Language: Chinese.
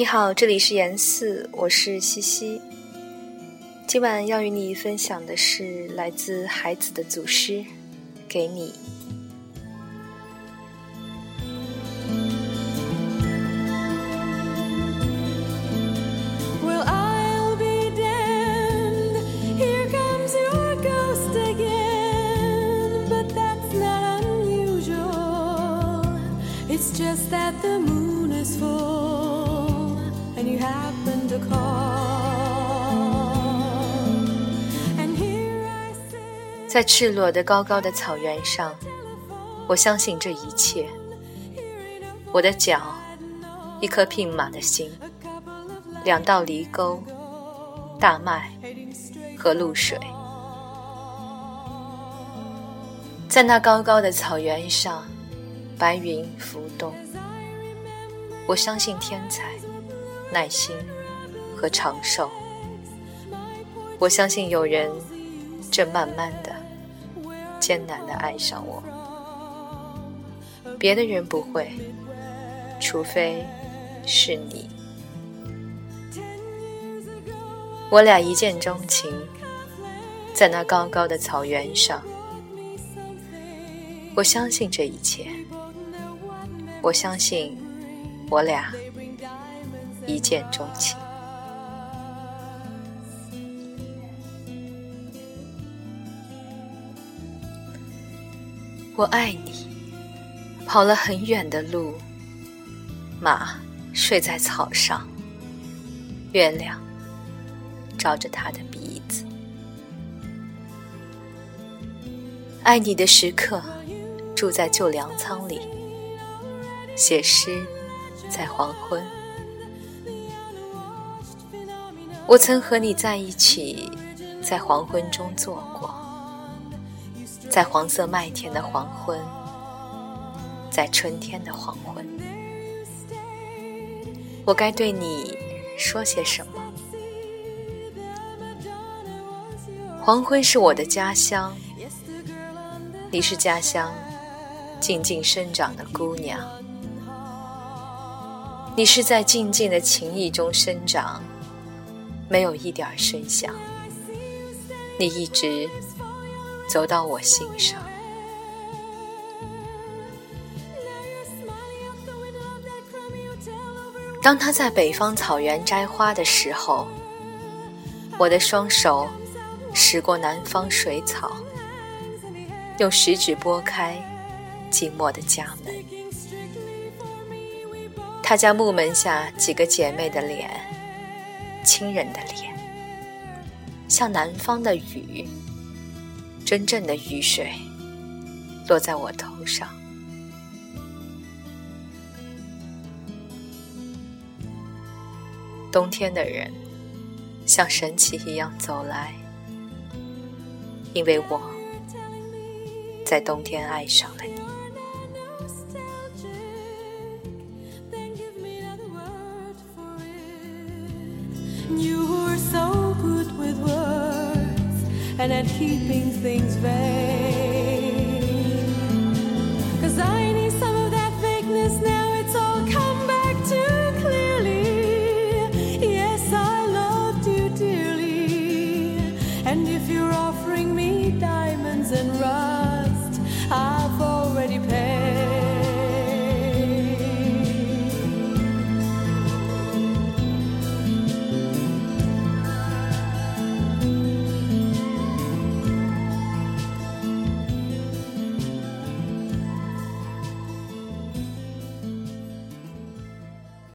你好，这里是严四，我是西西。今晚要与你分享的是来自孩子的祖师，给你。在赤裸的高高的草原上，我相信这一切。我的脚，一颗匹马的心，两道犁沟，大麦和露水。在那高高的草原上，白云浮动。我相信天才、耐心和长寿。我相信有人正慢慢的、艰难的爱上我。别的人不会，除非是你。我俩一见钟情，在那高高的草原上。我相信这一切。我相信。我俩一见钟情，我爱你。跑了很远的路，马睡在草上，月亮照着他的鼻子。爱你的时刻，住在旧粮仓里，写诗。在黄昏，我曾和你在一起，在黄昏中坐过，在黄色麦田的黄昏，在春天的黄昏，我该对你说些什么？黄昏是我的家乡，你是家乡静静生长的姑娘。你是在静静的情意中生长，没有一点声响。你一直走到我心上。当他在北方草原摘花的时候，我的双手拾过南方水草，用食指拨开寂寞的家门。他家木门下几个姐妹的脸，亲人的脸，像南方的雨，真正的雨水，落在我头上。冬天的人，像神奇一样走来，因为我在冬天爱上了你。And keeping things vague.